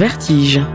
Vertige.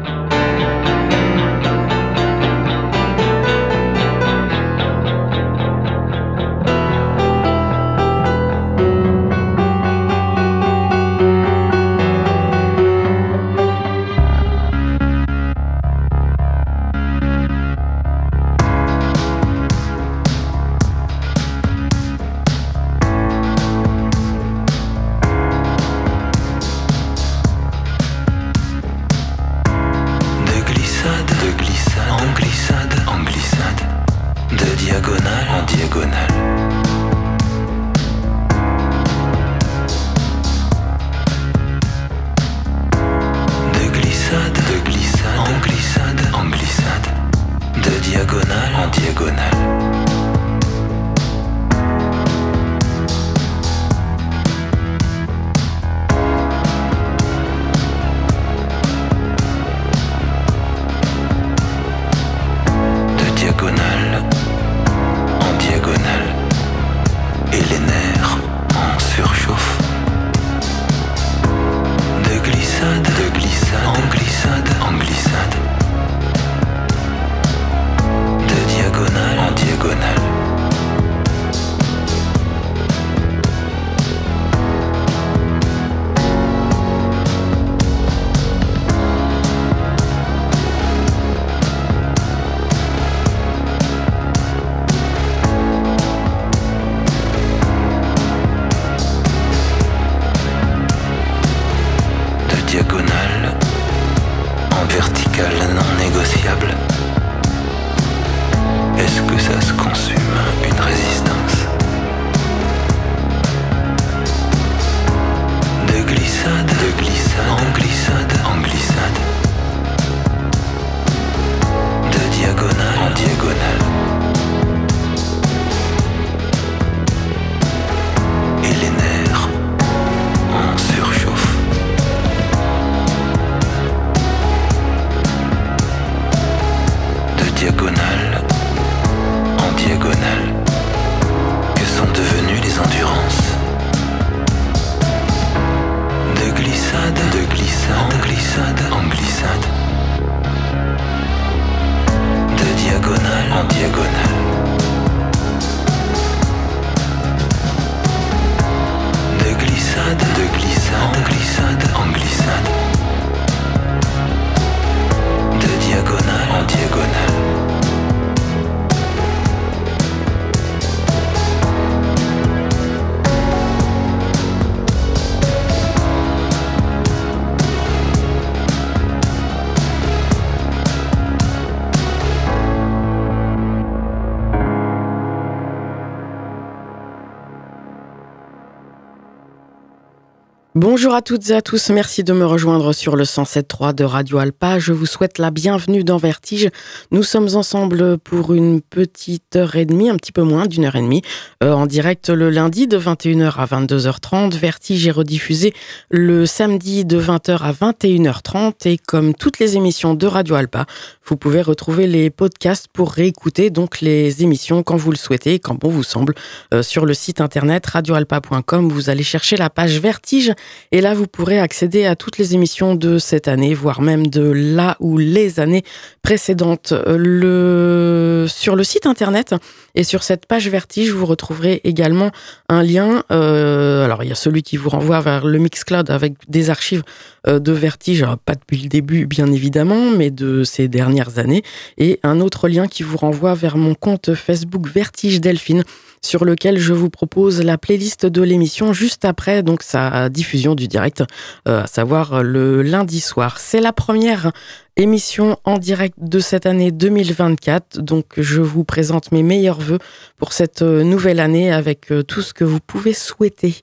Bonjour à toutes et à tous, merci de me rejoindre sur le 107.3 de Radio Alpa. Je vous souhaite la bienvenue dans Vertige. Nous sommes ensemble pour une petite heure et demie, un petit peu moins d'une heure et demie, euh, en direct le lundi de 21h à 22h30. Vertige est rediffusé le samedi de 20h à 21h30 et comme toutes les émissions de Radio Alpa, vous pouvez retrouver les podcasts pour réécouter donc les émissions quand vous le souhaitez, quand bon vous semble, euh, sur le site internet radioalpa.com. Vous allez chercher la page Vertige et là, vous pourrez accéder à toutes les émissions de cette année, voire même de là ou les années précédentes. Le... Sur le site internet et sur cette page Vertige, vous retrouverez également un lien. Euh, alors, il y a celui qui vous renvoie vers le Mixcloud avec des archives euh, de Vertige, pas depuis le début, bien évidemment, mais de ces dernières années. Et un autre lien qui vous renvoie vers mon compte Facebook Vertige Delphine sur lequel je vous propose la playlist de l'émission juste après donc sa diffusion du direct, euh, à savoir le lundi soir. C'est la première émission en direct de cette année 2024. Donc je vous présente mes meilleurs voeux pour cette euh, nouvelle année avec euh, tout ce que vous pouvez souhaiter.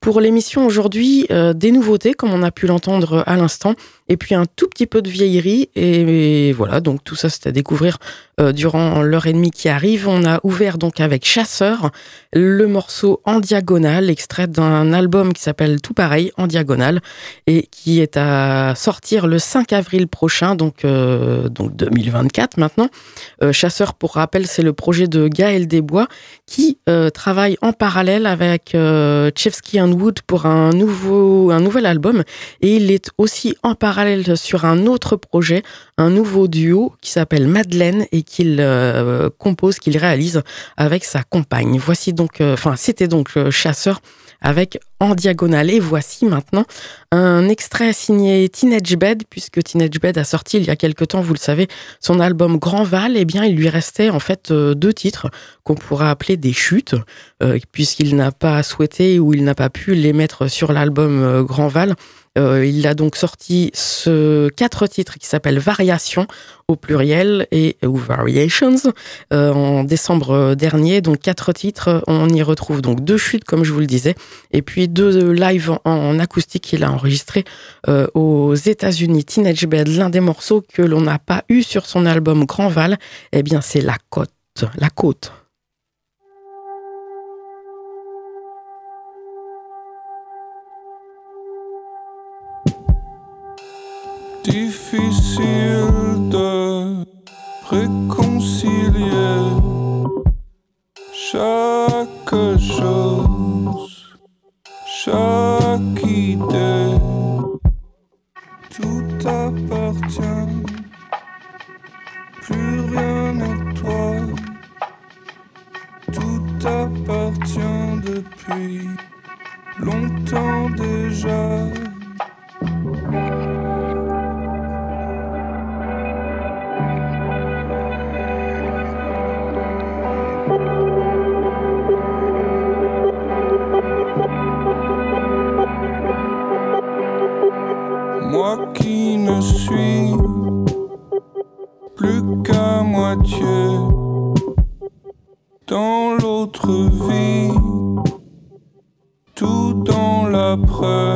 Pour l'émission aujourd'hui, euh, des nouveautés comme on a pu l'entendre à l'instant, et puis un tout petit peu de vieillerie. Et, voilà, donc tout ça c'est à découvrir durant l'heure et demie qui arrive. On a ouvert donc avec Chasseur le morceau en diagonale, extrait d'un album qui s'appelle Tout pareil en diagonale et qui est à sortir le 5 avril prochain donc, euh, donc 2024 maintenant. Euh, Chasseur, pour rappel, c'est le projet de Gaël Desbois qui euh, travaille en parallèle avec Chevsky Wood pour un, nouveau, un nouvel album. Et il est aussi en parallèle sur un autre projet, un nouveau duo qui s'appelle Madeleine et qu'il euh, compose, qu'il réalise avec sa compagne. Voici donc, euh, enfin, c'était donc Chasseur avec En Diagonale. Et voici maintenant un extrait signé Teenage Bed, puisque Teenage Bed a sorti il y a quelque temps, vous le savez, son album Grand Val. Eh bien, il lui restait en fait euh, deux titres qu'on pourrait appeler des chutes, euh, puisqu'il n'a pas souhaité ou il n'a pas pu les mettre sur l'album euh, Grand Val. Euh, il a donc sorti ce quatre titres qui s'appellent Variations au pluriel et ou Variations euh, en décembre dernier. Donc quatre titres, on y retrouve donc deux chutes comme je vous le disais et puis deux lives en, acoustique qu'il a enregistré euh, aux États-Unis. Teenage Bed, l'un des morceaux que l'on n'a pas eu sur son album Grand Val, eh bien c'est la côte, la côte. Difficile de réconcilier chaque chose, chaque idée. Tout appartient, plus rien n'est toi. Tout appartient depuis longtemps déjà. Dans l'autre vie, tout dans l'après.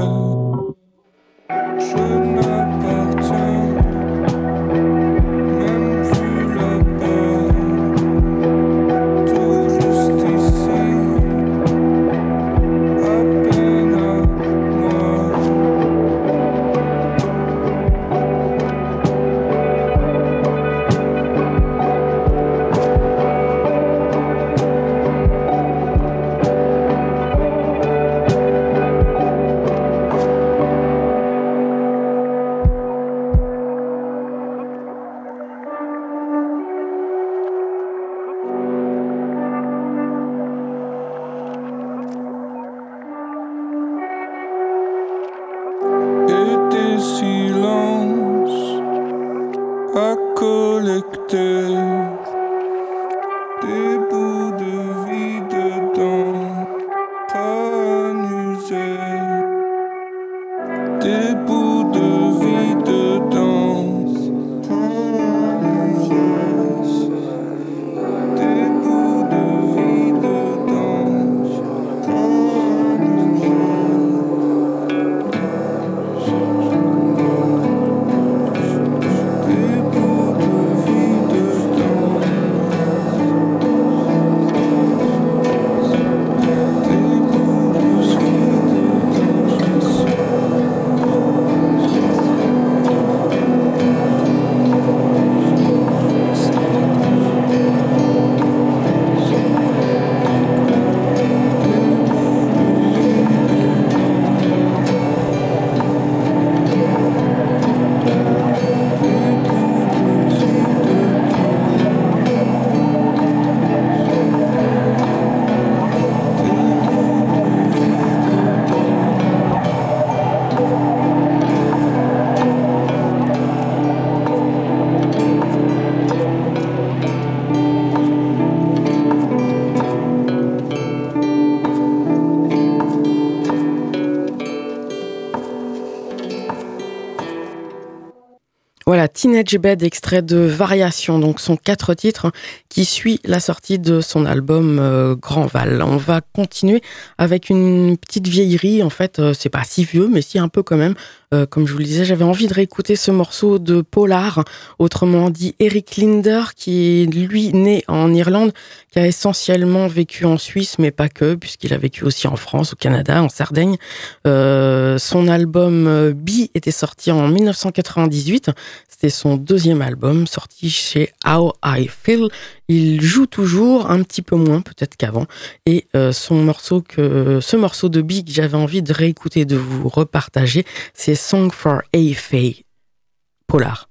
Teenage Bed, extrait de Variation, donc son quatre titres qui suit la sortie de son album euh, Grand Val. On va continuer avec une petite vieillerie, en fait, euh, c'est pas si vieux, mais si un peu quand même. Euh, comme je vous le disais, j'avais envie de réécouter ce morceau de Polar, autrement dit Eric Linder, qui est lui né en Irlande, qui a essentiellement vécu en Suisse, mais pas que, puisqu'il a vécu aussi en France, au Canada, en Sardaigne. son album B était sorti en 1998. C'était son deuxième album, sorti chez How I Feel. Il joue toujours, un petit peu moins peut-être qu'avant. Et euh, son morceau que, ce morceau de Big, j'avais envie de réécouter, de vous repartager, c'est Song for A polar.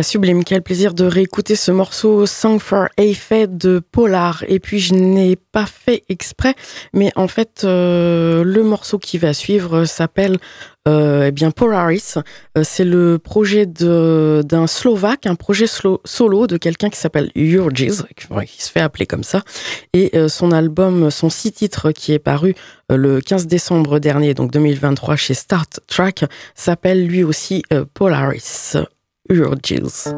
Sublime, quel plaisir de réécouter ce morceau Song for A de Polar. Et puis je n'ai pas fait exprès, mais en fait euh, le morceau qui va suivre s'appelle euh, eh bien Polaris. Euh, c'est le projet d'un Slovaque, un projet solo de quelqu'un qui s'appelle Urges, qui se fait appeler comme ça. Et son album, son six titres qui est paru le 15 décembre dernier, donc 2023 chez Start Track, s'appelle lui aussi Polaris. Urges.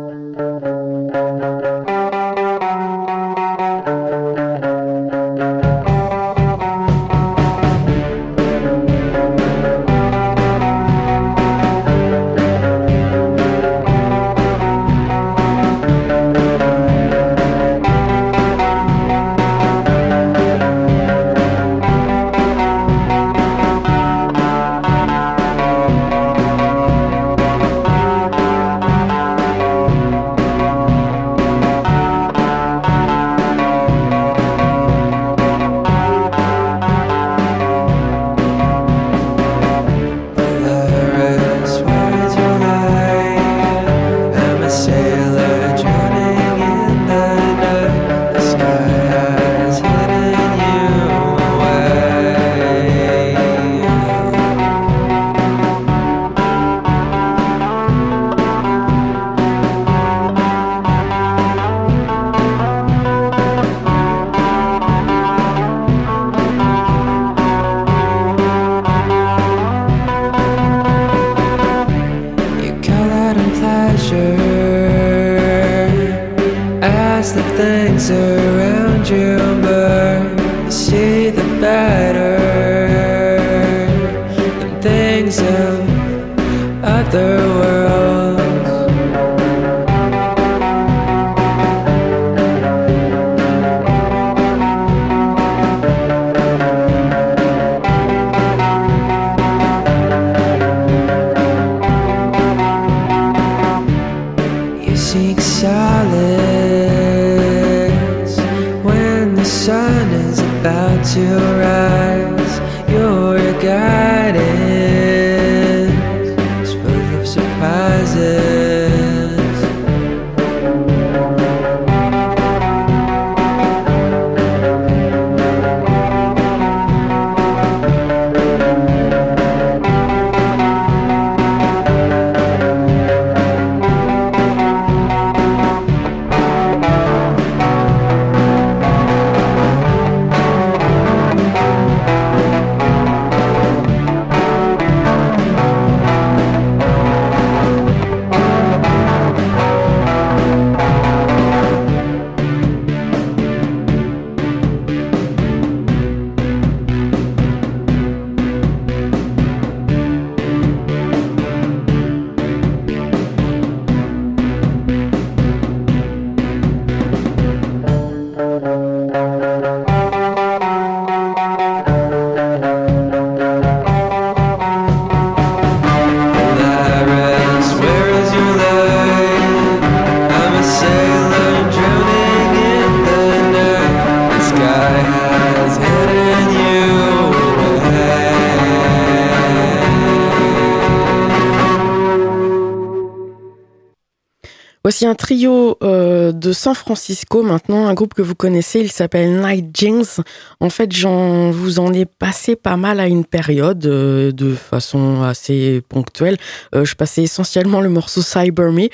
Un trio euh, de San Francisco maintenant, un groupe que vous connaissez, il s'appelle Night Jeans. En fait, j'en vous en ai passé pas mal à une période euh, de façon assez ponctuelle. Euh, je passais essentiellement le morceau Cyber Me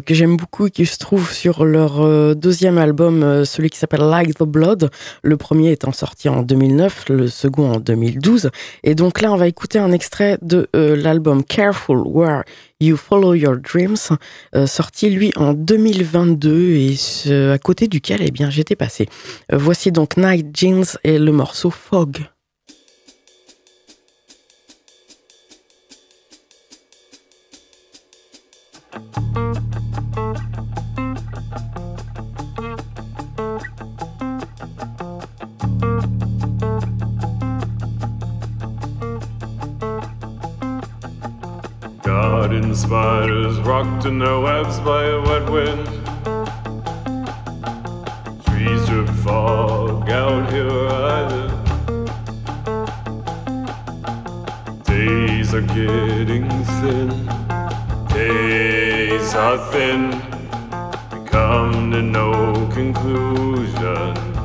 que j'aime beaucoup et qui se trouve sur leur deuxième album, celui qui s'appelle Like the Blood. Le premier étant sorti en 2009, le second en 2012. Et donc là, on va écouter un extrait de l'album Careful Where You Follow Your Dreams, euh, sorti lui en 2022 et à côté duquel eh bien j'étais passé. Euh, voici donc Night Jeans et le morceau Fog. Garden spiders rocked in their webs by a wet wind. Trees drip fog out here I live. Days are getting thin. Days are thin. We come to no conclusion.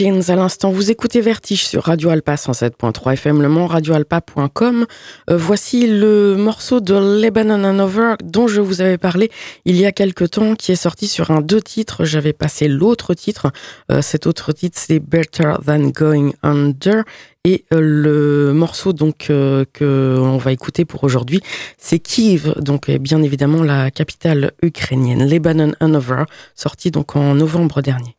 À l'instant. Vous écoutez Vertige sur Radio Alpa 107.3 FM Le Mans, radioalpa.com. Euh, voici le morceau de Lebanon and Over dont je vous avais parlé il y a quelque temps, qui est sorti sur un deux titres. J'avais passé l'autre titre. Euh, cet autre titre, c'est Better Than Going Under. Et euh, le morceau donc que on va écouter pour aujourd'hui, c'est Kiev, donc bien évidemment la capitale ukrainienne, Lebanon and Over, sorti donc en novembre dernier.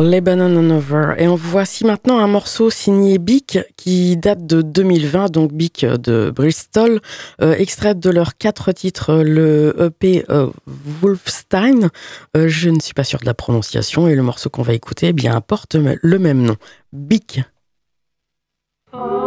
Lebanon Over. Et on voici maintenant un morceau signé Bic qui date de 2020, donc Bic de Bristol, euh, extrait de leurs quatre titres, le EP euh, Wolfstein. Euh, je ne suis pas sûr de la prononciation et le morceau qu'on va écouter eh bien, porte le même nom. Bic. à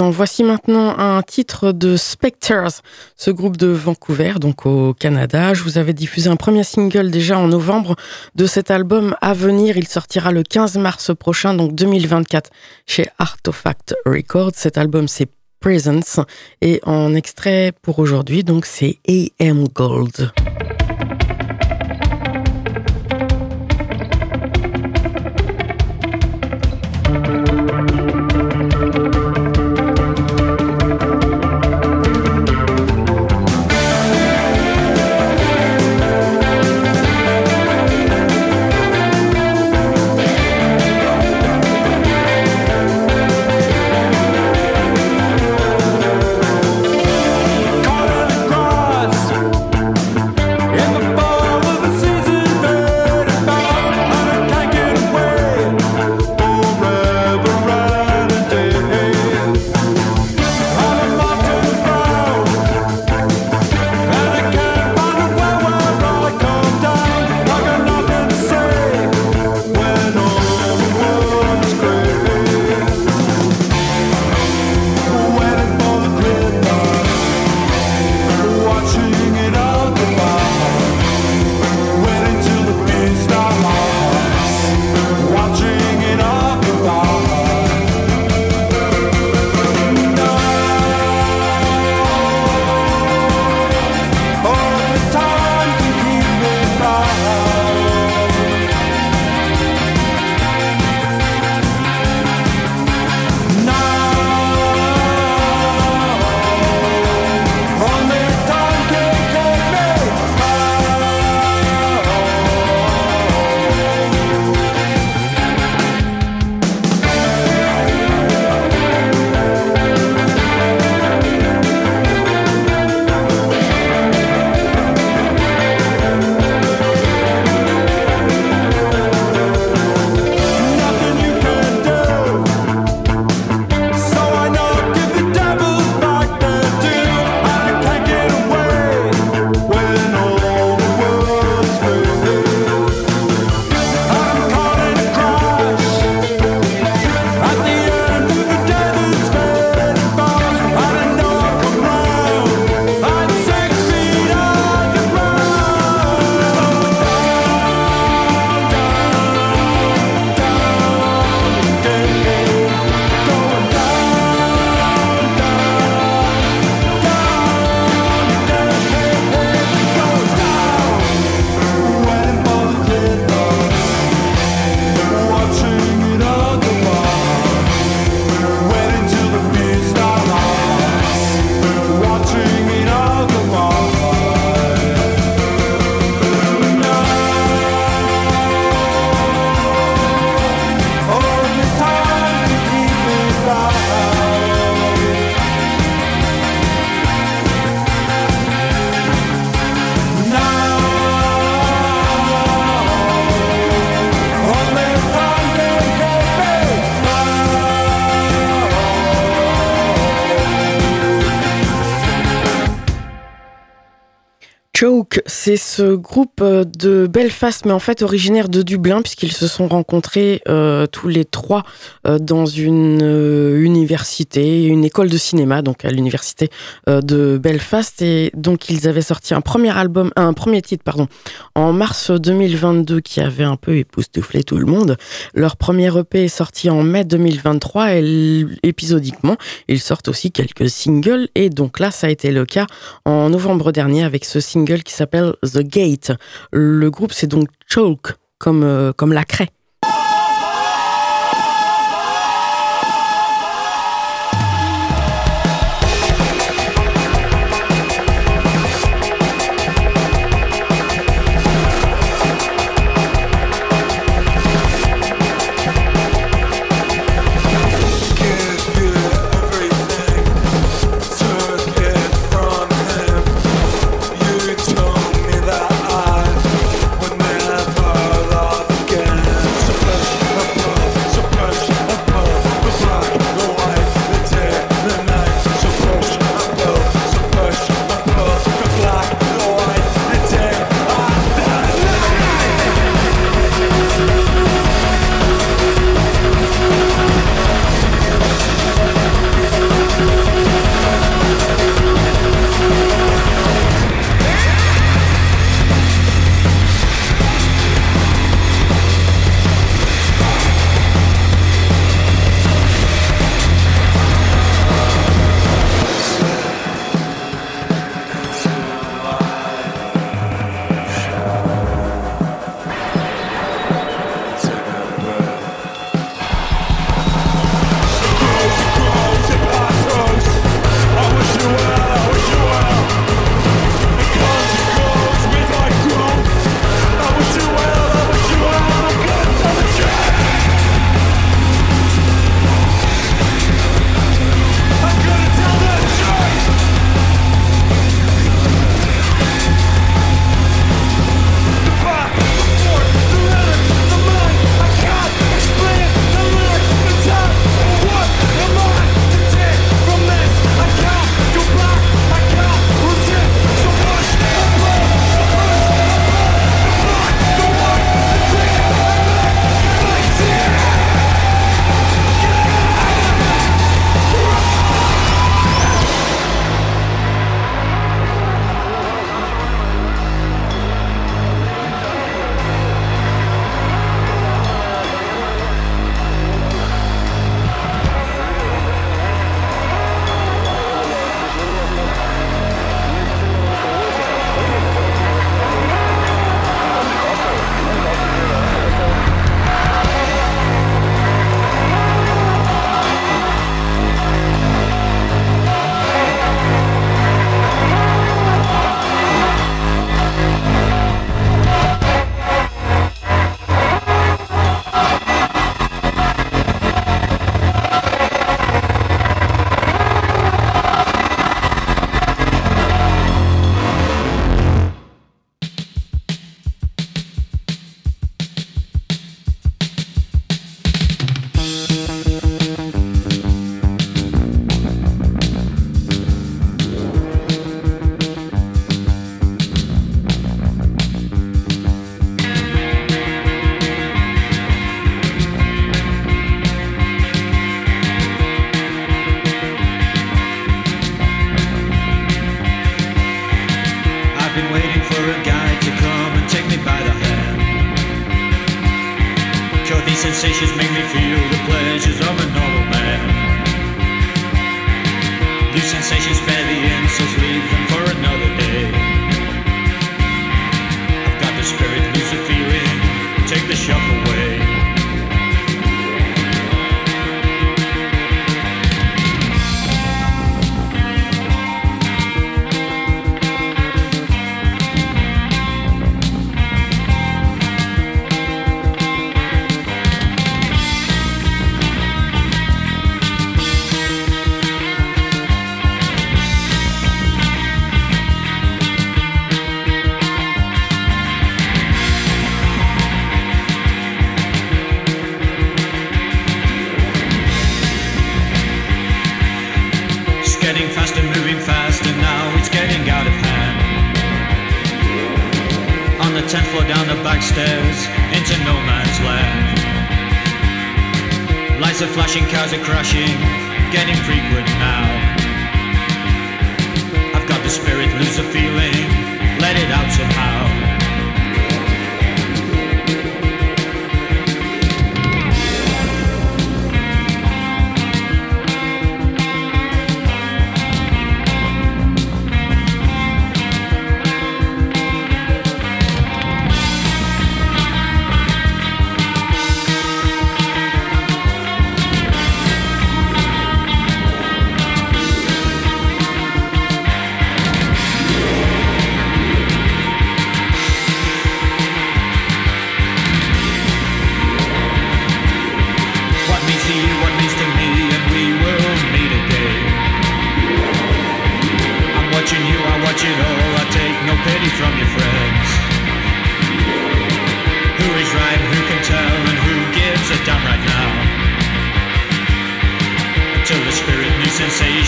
Voici maintenant un titre de Spectres, ce groupe de Vancouver, donc au Canada. Je vous avais diffusé un premier single déjà en novembre de cet album à venir. Il sortira le 15 mars prochain, donc 2024, chez Artifact Records. Cet album, c'est Presence. Et en extrait pour aujourd'hui, donc c'est AM Gold. this ce groupe euh, de Belfast, mais en fait originaire de Dublin, puisqu'ils se sont rencontrés euh, tous les trois euh, dans une université, une école de cinéma, donc à l'université de Belfast. Et donc ils avaient sorti un premier album, un premier titre, pardon, en mars 2022 qui avait un peu époustouflé tout le monde. Leur premier EP est sorti en mai 2023 et épisodiquement, ils sortent aussi quelques singles. Et donc là, ça a été le cas en novembre dernier avec ce single qui s'appelle The Gate. Le groupe, c'est donc Choke, comme, euh, comme la craie.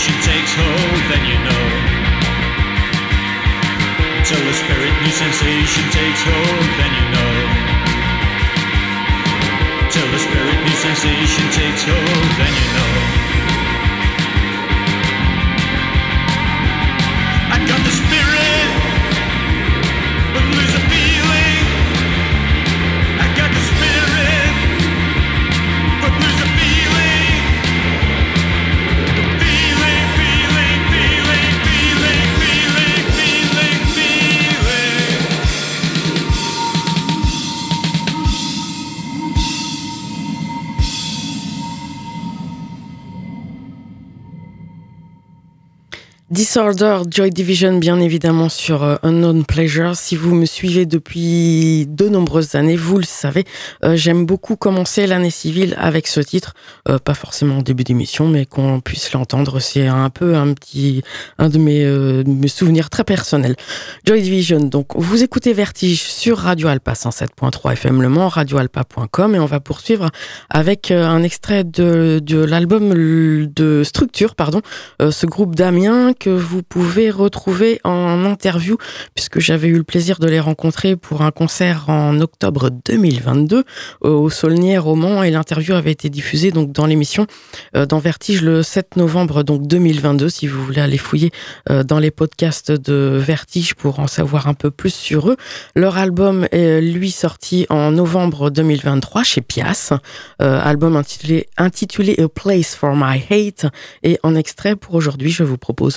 Sensation takes hold, then you know. Until the spirit new sensation takes hold, then you know. Till the spirit new sensation takes hold, then you know. Disorder, Joy Division, bien évidemment, sur euh, Unknown Pleasure. Si vous me suivez depuis de nombreuses années, vous le savez, euh, j'aime beaucoup commencer l'année civile avec ce titre. Euh, pas forcément au début d'émission, mais qu'on puisse l'entendre. C'est un peu un petit, un de mes, souvenirs très personnels. Joy Division, donc, vous écoutez Vertige sur Radio Alpa 107.3 FM Le Mans, radioalpa.com, et on va poursuivre avec un extrait de, de l'album de Structure, pardon, ce groupe d'Amiens que vous pouvez retrouver en interview, puisque j'avais eu le plaisir de les rencontrer pour un concert en octobre 2022 au Saulnières au Mans, et l'interview avait été diffusée donc dans l'émission euh, dans Vertige le 7 novembre donc 2022. Si vous voulez aller fouiller euh, dans les podcasts de Vertige pour en savoir un peu plus sur eux, leur album est lui sorti en novembre 2023 chez Pias, euh, album intitulé, intitulé A Place for My Hate, et en extrait pour aujourd'hui, je vous propose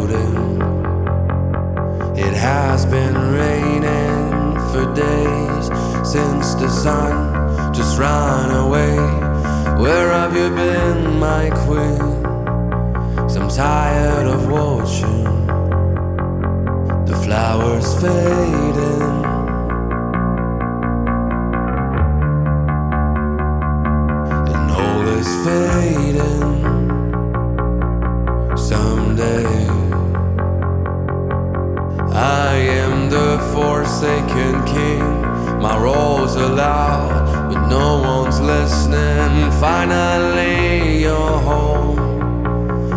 has been raining for days since the sun just ran away. Where have you been, my queen? 'Cause I'm tired of watching the flowers fading. And all is fading forsaken king. My roles are loud, but no one's listening. Finally, you're home,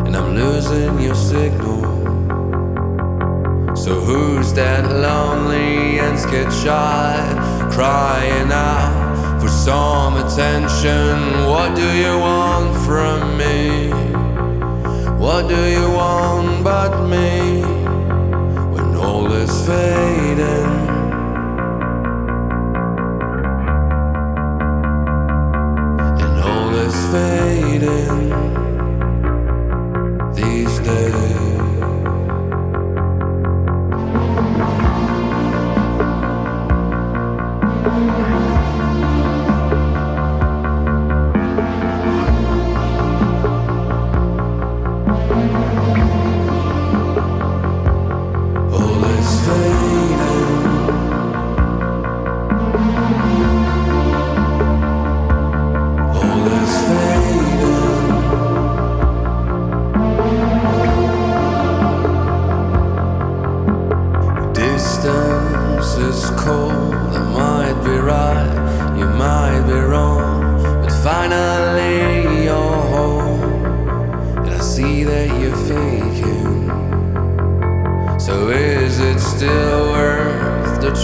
and I'm losing your signal. So who's that lonely and scared child crying out for some attention? What do you want from me? What do you want but me when all is fading? Fading these days.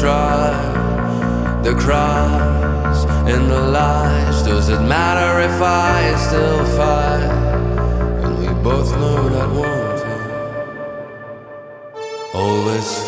Try? The cries and the lies. Does it matter if I still fight? And we both know that one thing. All is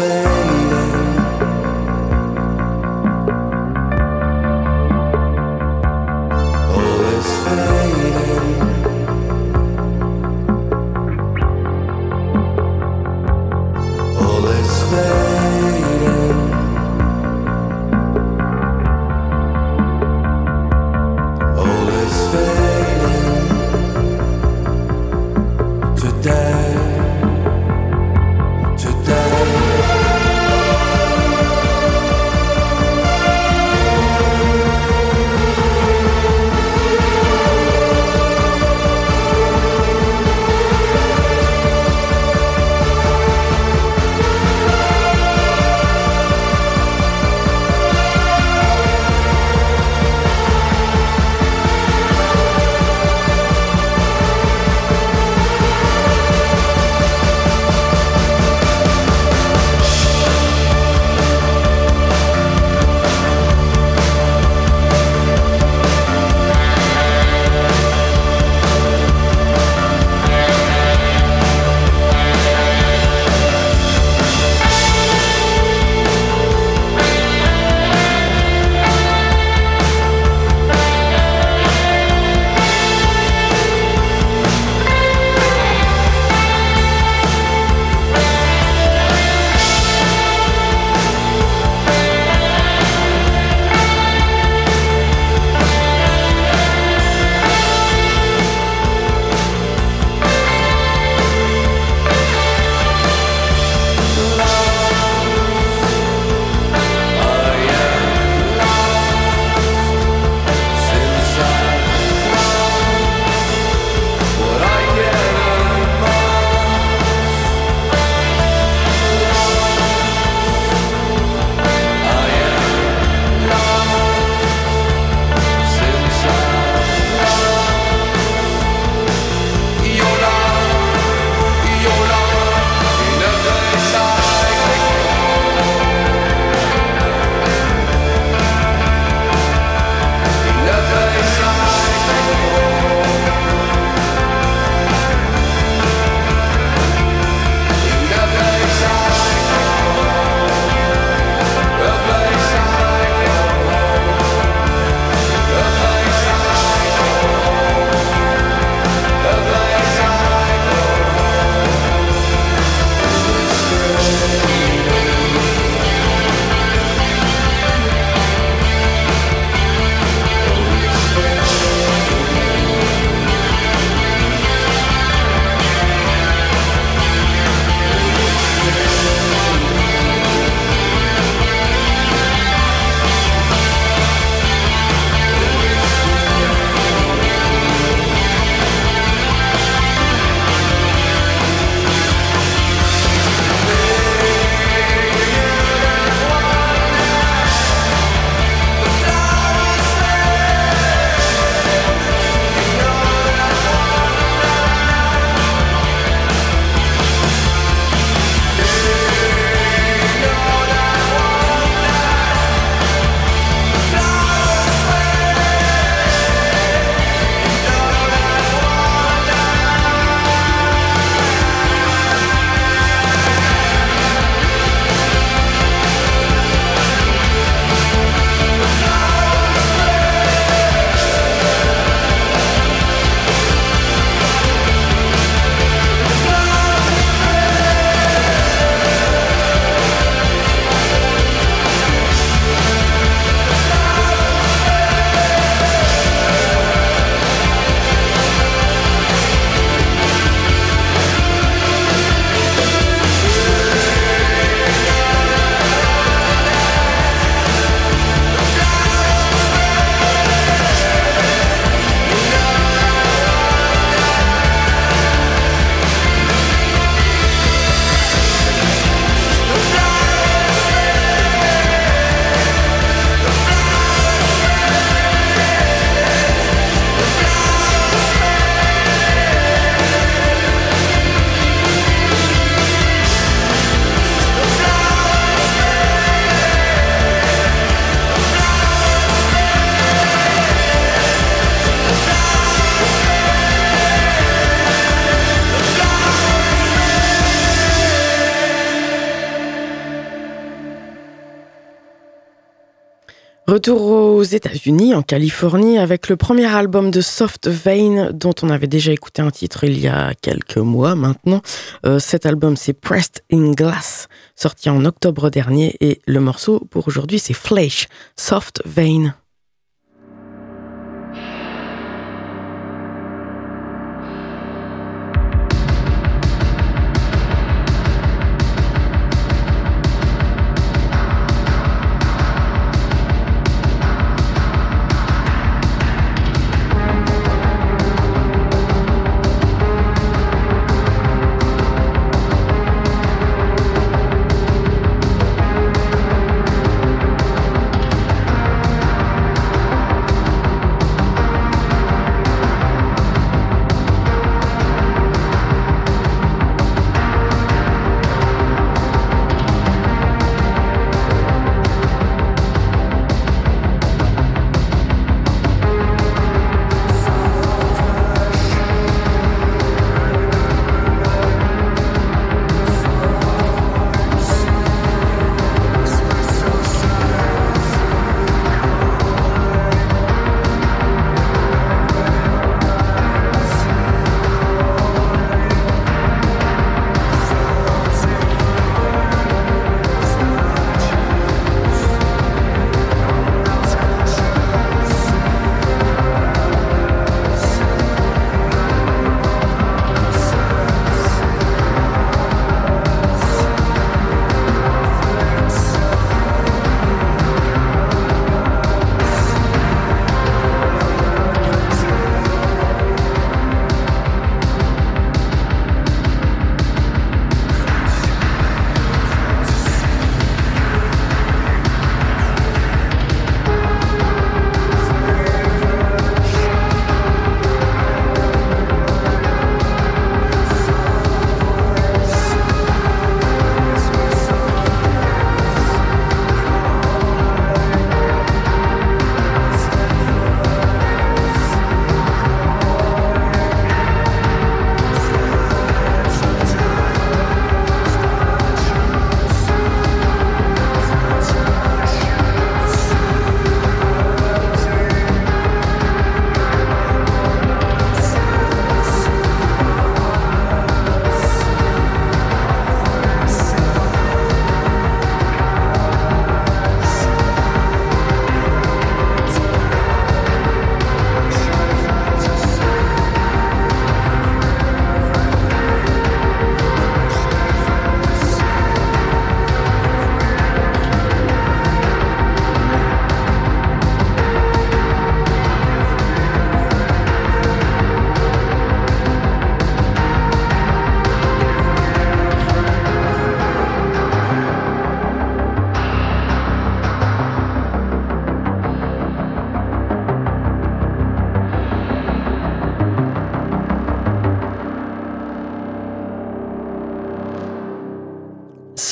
Retour aux États-Unis, en Californie, avec le premier album de Soft Vein, dont on avait déjà écouté un titre il y a quelques mois maintenant. Euh, cet album, c'est Pressed in Glass, sorti en octobre dernier, et le morceau pour aujourd'hui, c'est Flesh, Soft Vein.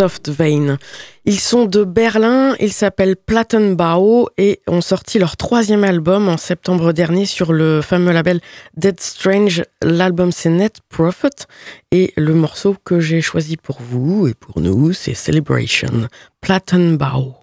Soft. Ils sont de Berlin, ils s'appellent Plattenbau et ont sorti leur troisième album en septembre dernier sur le fameux label Dead Strange. L'album c'est Net Prophet et le morceau que j'ai choisi pour vous et pour nous c'est Celebration, Plattenbau.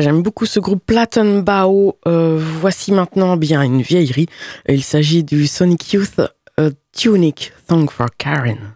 J'aime beaucoup ce groupe Plattenbau. Euh, voici maintenant bien une vieillerie. Il s'agit du Sonic Youth euh, Tunic Song for Karen.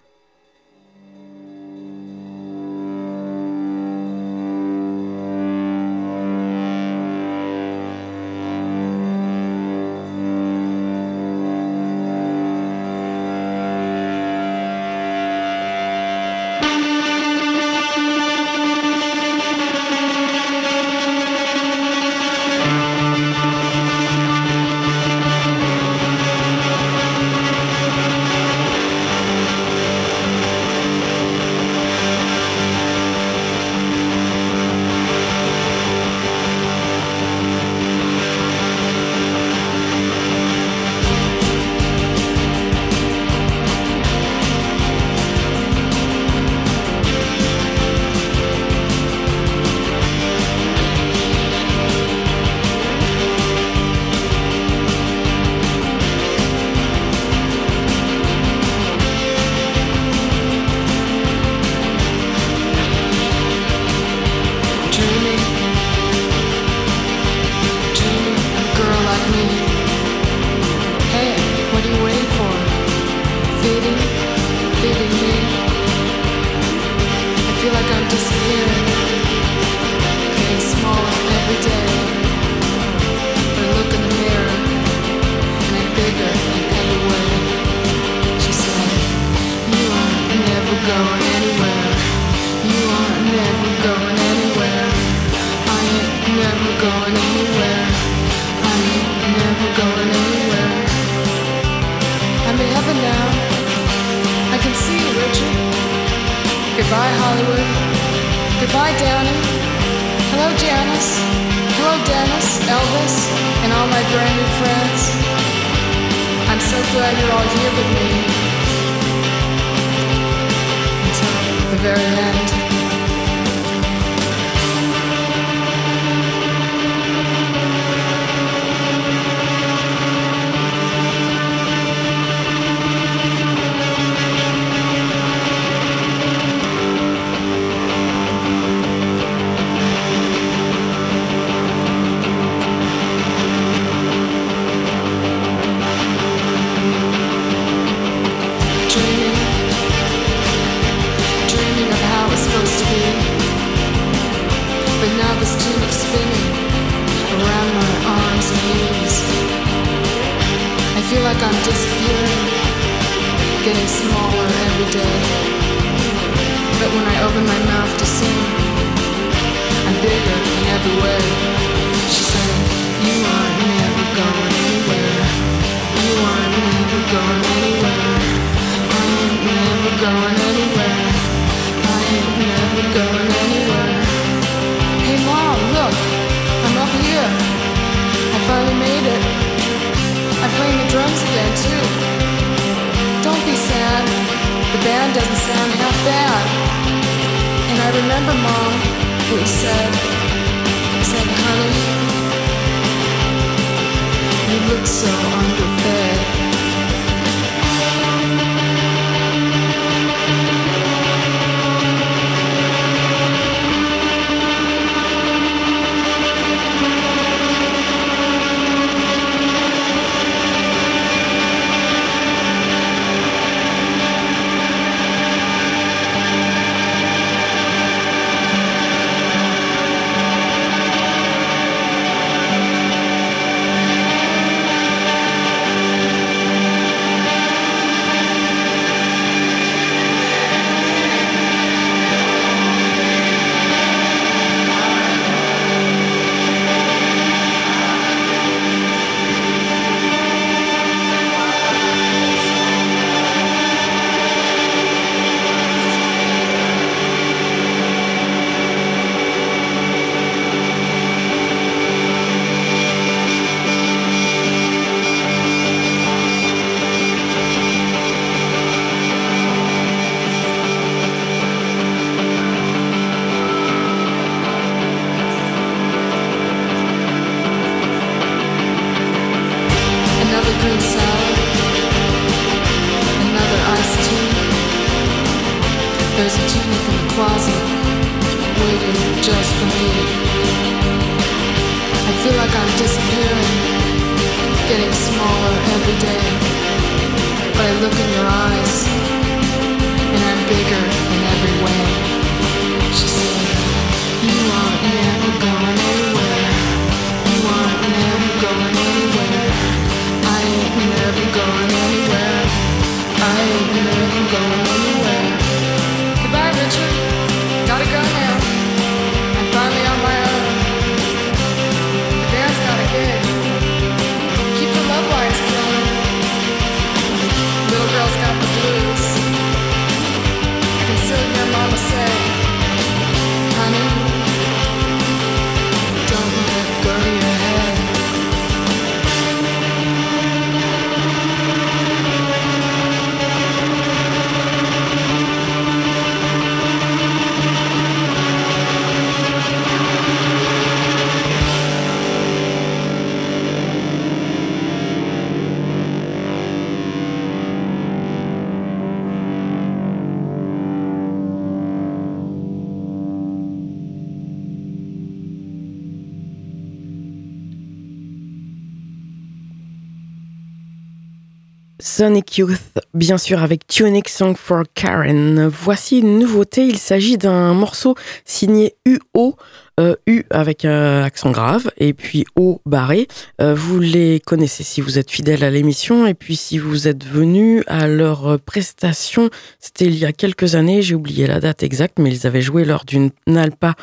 Bien sûr, avec Tunic Song for Karen. Voici une nouveauté, il s'agit d'un morceau signé UO, euh, U avec un accent grave, et puis O barré. Euh, vous les connaissez si vous êtes fidèle à l'émission, et puis si vous êtes venu à leur prestation, c'était il y a quelques années, j'ai oublié la date exacte, mais ils avaient joué lors d'une Nalpa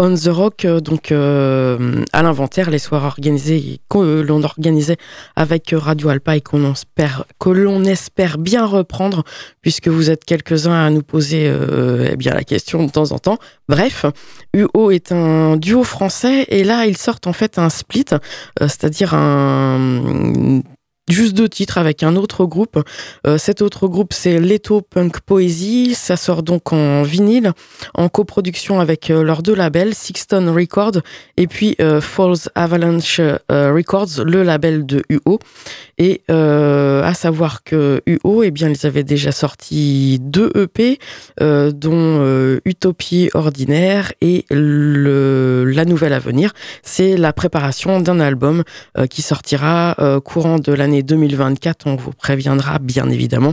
On the Rock, euh, donc euh, à l'inventaire, les soirs organisés que l'on organisait avec Radio Alpa et que l'on espère bien reprendre, puisque vous êtes quelques-uns à nous poser euh, eh la question de temps en temps. Bref, UO est un duo français et là ils sortent en fait un split, euh, c'est-à-dire un juste deux titres avec un autre groupe. Euh, cet autre groupe, c'est Leto Punk Poesy. Ça sort donc en vinyle, en coproduction avec euh, leurs deux labels, Sixton Records et puis Falls Avalanche Records, le label de UO. Et euh, à savoir que UO, eh bien, ils avaient déjà sorti deux EP, euh, dont euh, Utopie ordinaire et la nouvelle à venir. C'est la préparation d'un album qui sortira courant de l'année 2024. On vous préviendra bien évidemment.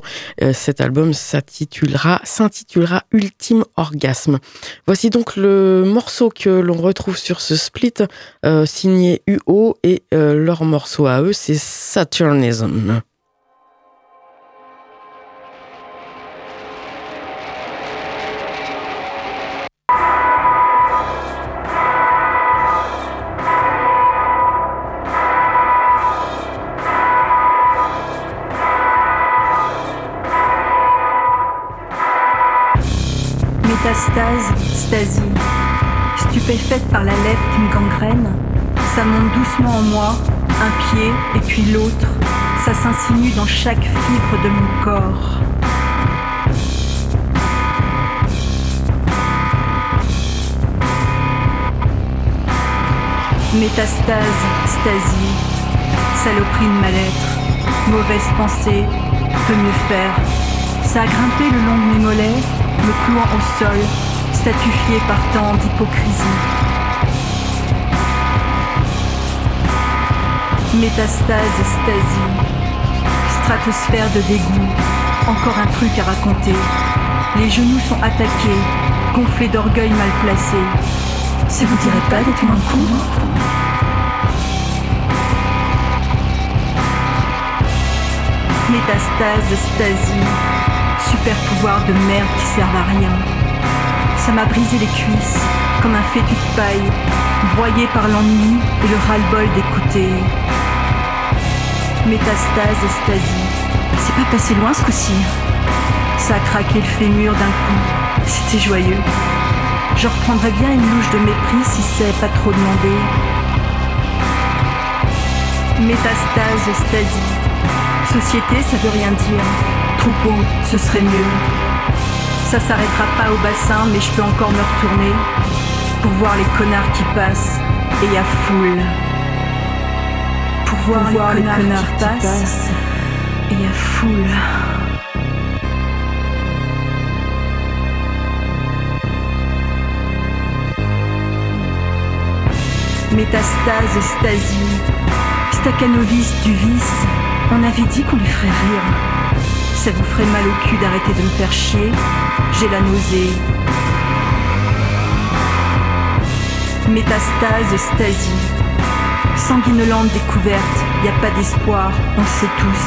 Cet album s'intitulera s'intitulera Ultime Orgasme. Voici donc le morceau que l'on retrouve sur ce split signé UO et leur morceau à eux, c'est Métastase, stasie, stupéfaite par la lèpre me gangrène, ça monte doucement en moi, un pied et puis l'autre, ça s'insinue dans chaque fibre de mon corps. Métastase, stasie, saloperie de mal-être, mauvaise pensée, que mieux faire Ça a grimpé le long de mes mollets, me clouant au sol, statufié par tant d'hypocrisie. Métastase, stasie, stratosphère de dégoût, encore un truc à raconter. Les genoux sont attaqués, gonflés d'orgueil mal placé. Ça vous dirait pas d'être moins cool Métastase, stasie, super pouvoir de merde qui servent à rien. Ça m'a brisé les cuisses, comme un fétu de paille, broyé par l'ennui et le ras-le-bol d'écouter. Métastase, stasie, c'est pas passé loin ce coup-ci. Ça a craqué le fémur d'un coup, c'était joyeux. Je reprendrais bien une louche de mépris si c'est pas trop demandé. Métastase, stasie, société ça veut rien dire. Troupeau, ce serait mieux. Ça s'arrêtera pas au bassin, mais je peux encore me retourner pour voir les connards qui passent et à foule. Pour voir, les, connards qui passent et à foule. Métastase, stasie, staccanoviste du vice, On avait dit qu'on lui ferait rire. Ça vous ferait mal au cul d'arrêter de me faire chier. J'ai la nausée. Métastase, stasie. Sanguinolente découverte, y a pas d'espoir, on sait tous.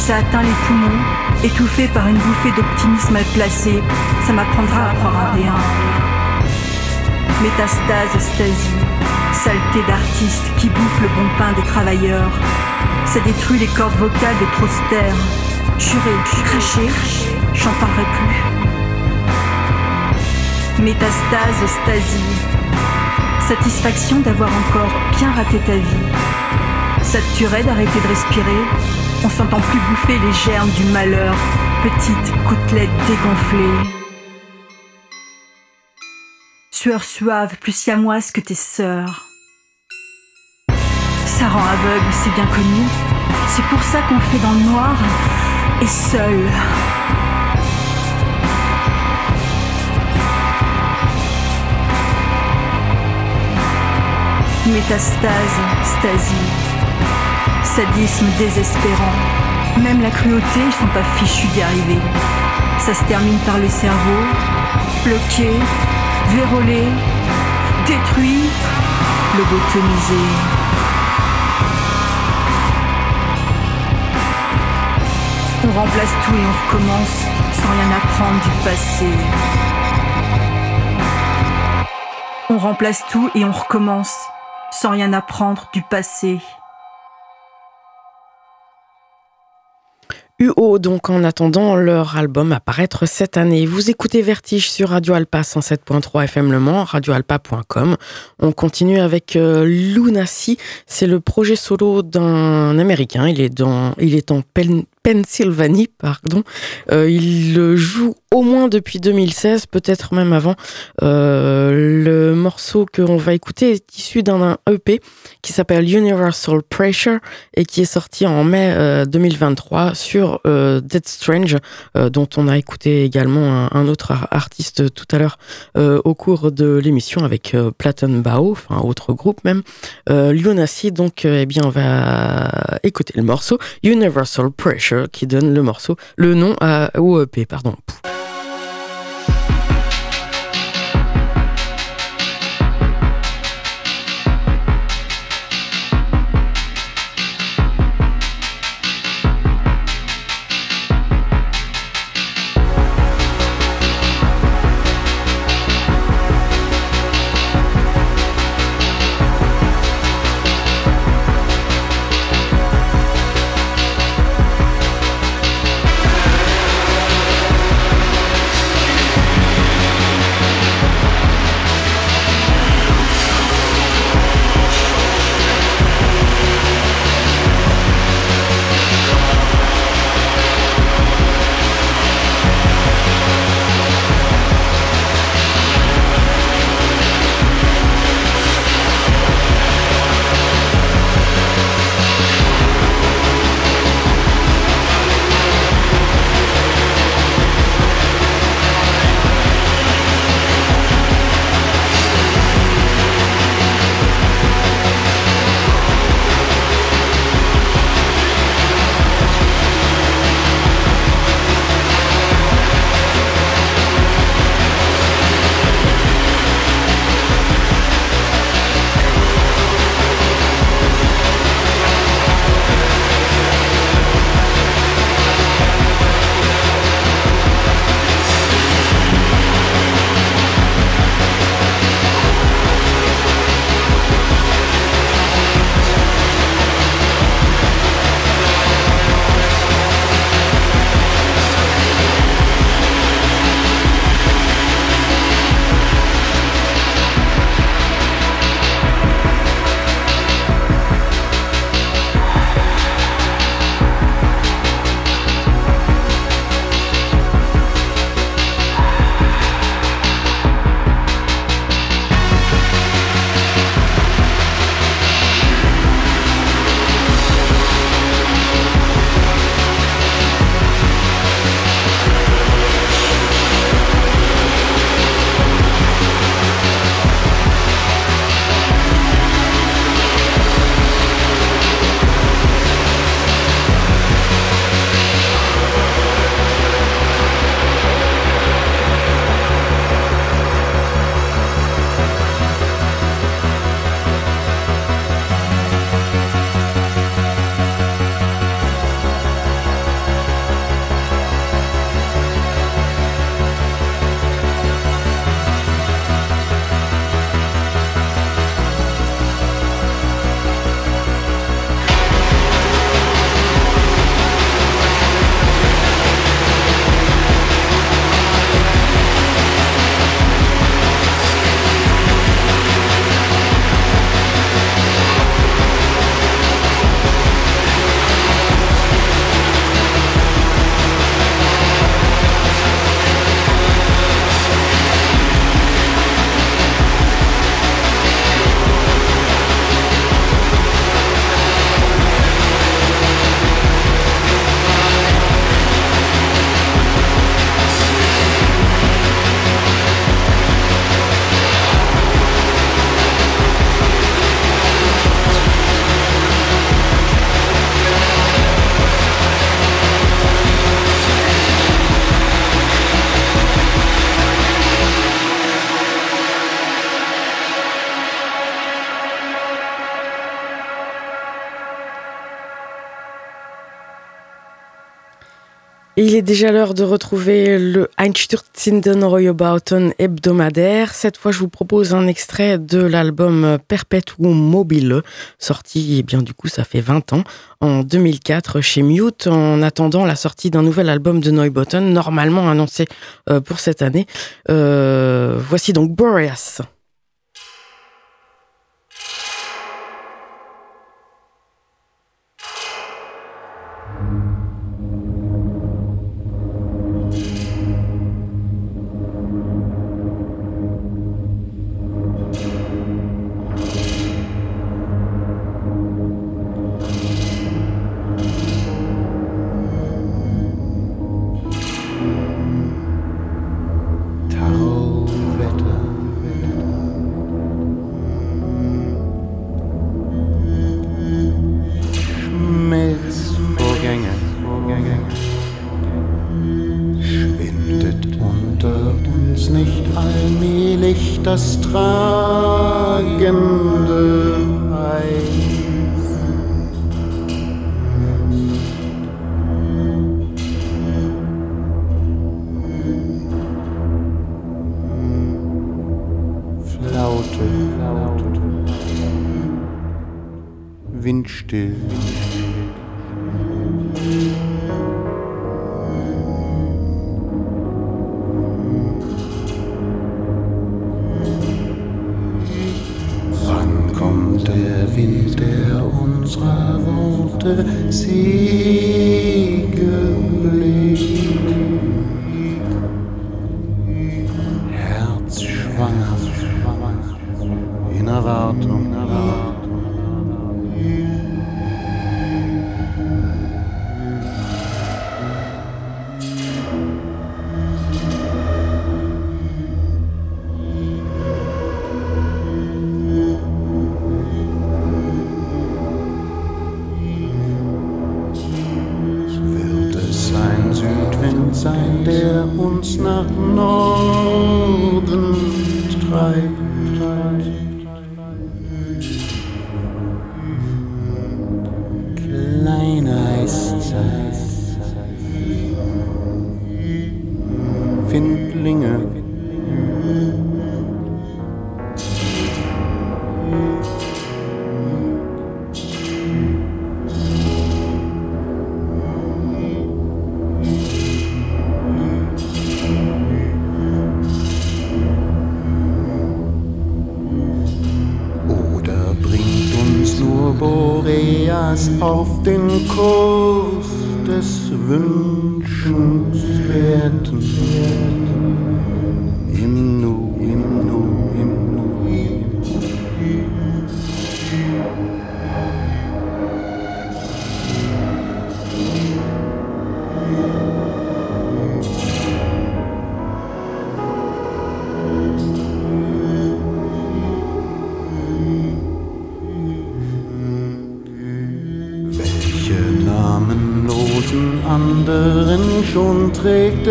Ça atteint les poumons, étouffé par une bouffée d'optimisme mal placé, ça m'apprendra à croire à rien. Métastase, stasie, saleté d'artiste qui bouffe le bon pain des travailleurs. Ça détruit les cordes vocales des prostères. Juré, craché, j'en parlerai plus. Métastase, stasie, satisfaction d'avoir encore bien raté ta vie. Ça te tuerait d'arrêter de respirer On s'entend plus bouffer les germes du malheur, petites côtelettes dégonflées. Sueur suave, plus siamoise que tes sœurs. Ça rend aveugle, c'est bien connu. C'est pour ça qu'on fait dans le noir et seul. Métastase, stasie, sadisme désespérant. Même la cruauté, ils sont pas fichus d'y arriver. Ça se termine par le cerveau, bloqué, vérolé, détruit, lobotomisé. On remplace tout et on recommence sans rien apprendre du passé. On remplace tout et on recommence sans rien apprendre du passé. UO, donc en attendant leur album apparaître cette année. Vous écoutez Vertige sur Radio Alpa 107.3 FM Le Mans, radioalpa.com. On continue avec euh, Lunacy. C'est le projet solo d'un Américain. Il est, dans, en Pen- Pennsylvanie, pardon. Euh, il joue au moins depuis 2016, peut-être même avant. Euh, le morceau qu'on va écouter est issu d'un EP qui s'appelle Universal Pressure et qui est sorti en mai euh, 2023 sur euh, Dead Strange, dont on a écouté également un, autre ar- artiste tout à l'heure au cours de l'émission avec Platon Bao, enfin autre groupe même. Lunacy, donc, eh bien, on va écouter le morceau Universal Pressure qui donne le morceau, le nom à, au EP, pardon. Il est déjà l'heure de retrouver le Einstürzen Royabauten hebdomadaire. Cette fois, je vous propose un extrait de l'album Perpetuum mobile, sorti, eh bien, du coup, ça fait 20 ans, en 2004 chez Mute, en attendant la sortie d'un nouvel album de Neubotten, normalement annoncé euh, pour cette année. Euh, voici donc Boreas. das Tragen.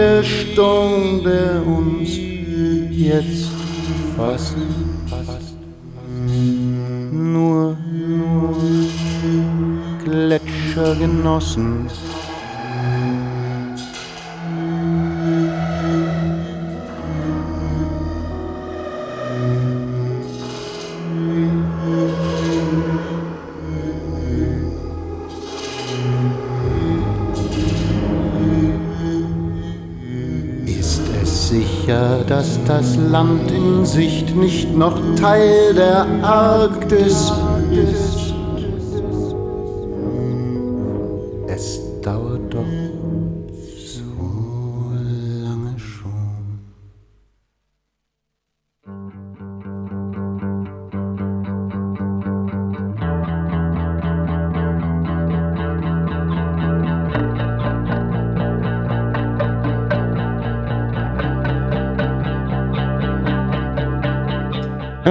jede Stunde uns jetzt fast, nur, nur Gletscher genossen. Land in Sicht nicht noch Teil der Arktis ist?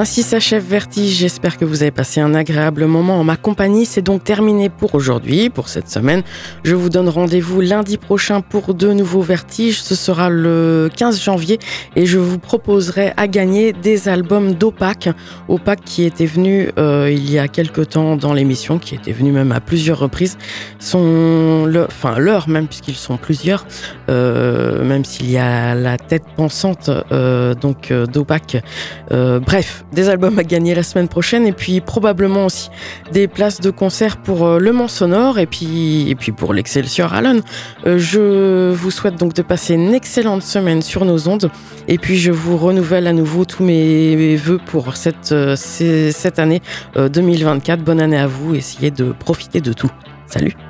Ainsi s'achève Vertige. J'espère que vous avez passé un agréable moment en ma compagnie. C'est donc terminé pour aujourd'hui, pour cette semaine. Je vous donne rendez-vous lundi prochain pour de nouveaux Vertiges. Ce sera le 15 janvier et je vous proposerai à gagner des albums d'Opac. Opac qui était venu euh, il y a quelque temps dans l'émission, qui était venu même à plusieurs reprises. Son, le, enfin leur même puisqu'ils sont plusieurs, euh, même s'il y a la tête pensante euh, donc d'Opac. Bref des albums à gagner la semaine prochaine et puis probablement aussi des places de concert pour euh, Le Mans Sonore et puis, et puis pour l'Excelsior Allen. Euh, je vous souhaite donc de passer une excellente semaine sur nos ondes et puis je vous renouvelle à nouveau tous mes vœux pour cette, euh, cette année euh, 2024. Bonne année à vous, essayez de profiter de tout. Salut